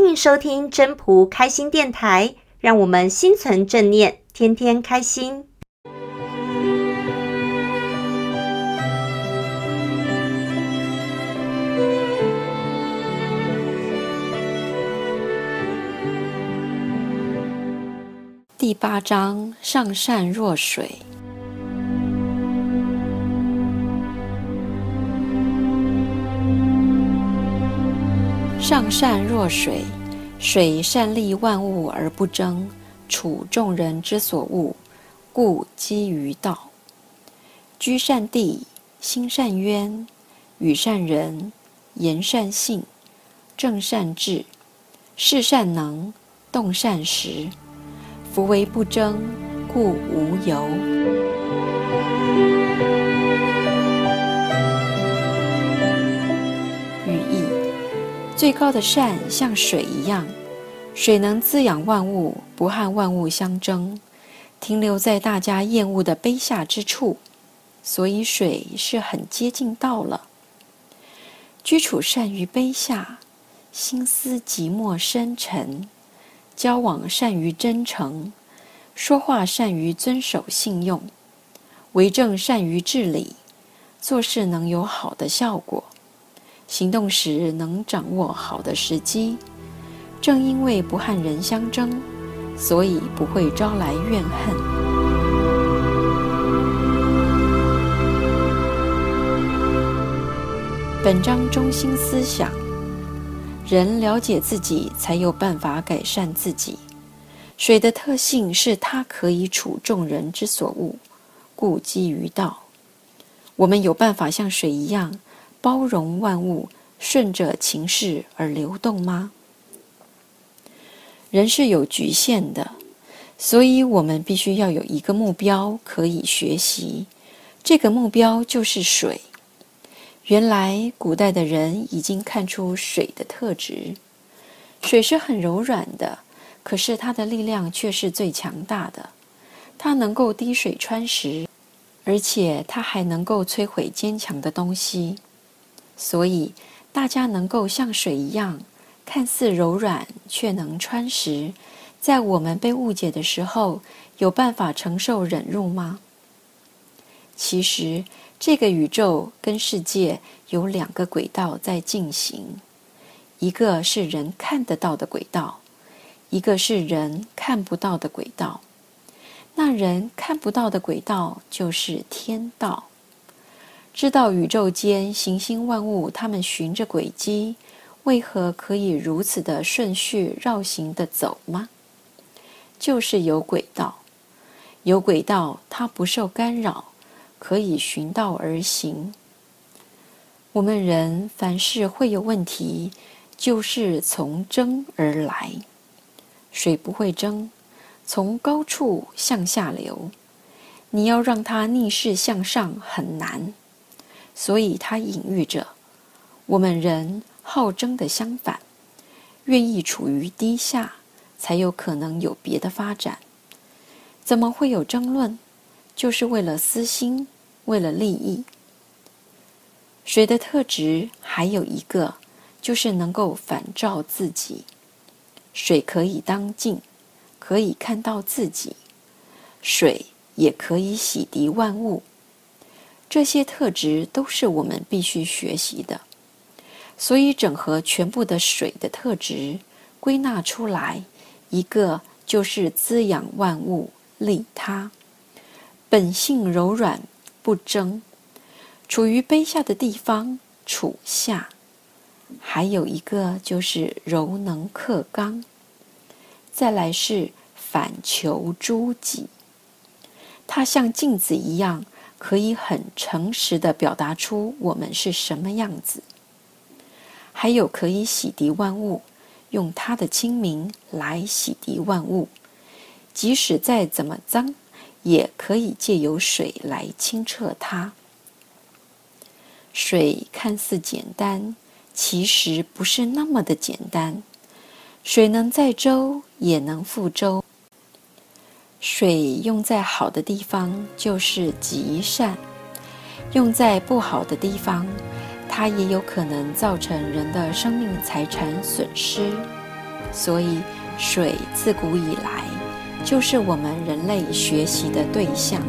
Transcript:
欢迎收听真仆开心电台，让我们心存正念，天天开心。第八章：上善若水。上善若水，水善利万物而不争，处众人之所恶，故几于道。居善地，心善渊，与善仁，言善信，正善治，事善能，动善时。夫唯不争，故无尤。最高的善像水一样，水能滋养万物，不和万物相争，停留在大家厌恶的卑下之处，所以水是很接近道了。居处善于卑下，心思寂寞深沉，交往善于真诚，说话善于遵守信用，为政善于治理，做事能有好的效果。行动时能掌握好的时机，正因为不和人相争，所以不会招来怨恨。本章中心思想：人了解自己，才有办法改善自己。水的特性是它可以处众人之所恶，故几于道。我们有办法像水一样，包容万物，顺着情势而流动吗？人是有局限的，所以我们必须要有一个目标可以学习。这个目标就是水。原来古代的人已经看出水的特质。水是很柔软的，可是它的力量却是最强大的。它能够滴水穿石，而且它还能够摧毁坚强的东西。所以，大家能够像水一样，看似柔软却能穿石，在我们被误解的时候，有办法承受忍辱吗？其实，这个宇宙跟世界有两个轨道在进行，一个是人看得到的轨道，一个是人看不到的轨道。那人看不到的轨道就是天道。知道宇宙间行星万物，它们循着轨迹，为何可以如此的顺序绕行的走吗？就是有轨道，有轨道，它不受干扰，可以循道而行。我们人凡事会有问题，就是从争而来。水不会争，从高处向下流，你要让它逆势向上很难。所以，它隐喻着我们人好争的相反，愿意处于低下，才有可能有别的发展。怎么会有争论？就是为了私心，为了利益。水的特质还有一个，就是能够反照自己。水可以当镜，可以看到自己；水也可以洗涤万物。这些特质都是我们必须学习的，所以整合全部的水的特质，归纳出来，一个就是滋养万物、利他，本性柔软不争，处于卑下的地方处下；还有一个就是柔能克刚，再来是反求诸己，它像镜子一样。可以很诚实的表达出我们是什么样子，还有可以洗涤万物，用它的清明来洗涤万物，即使再怎么脏，也可以借由水来清澈它。水看似简单，其实不是那么的简单。水能载舟，也能覆舟。水用在好的地方就是极善，用在不好的地方，它也有可能造成人的生命财产损失。所以水自古以来就是我们人类学习的对象。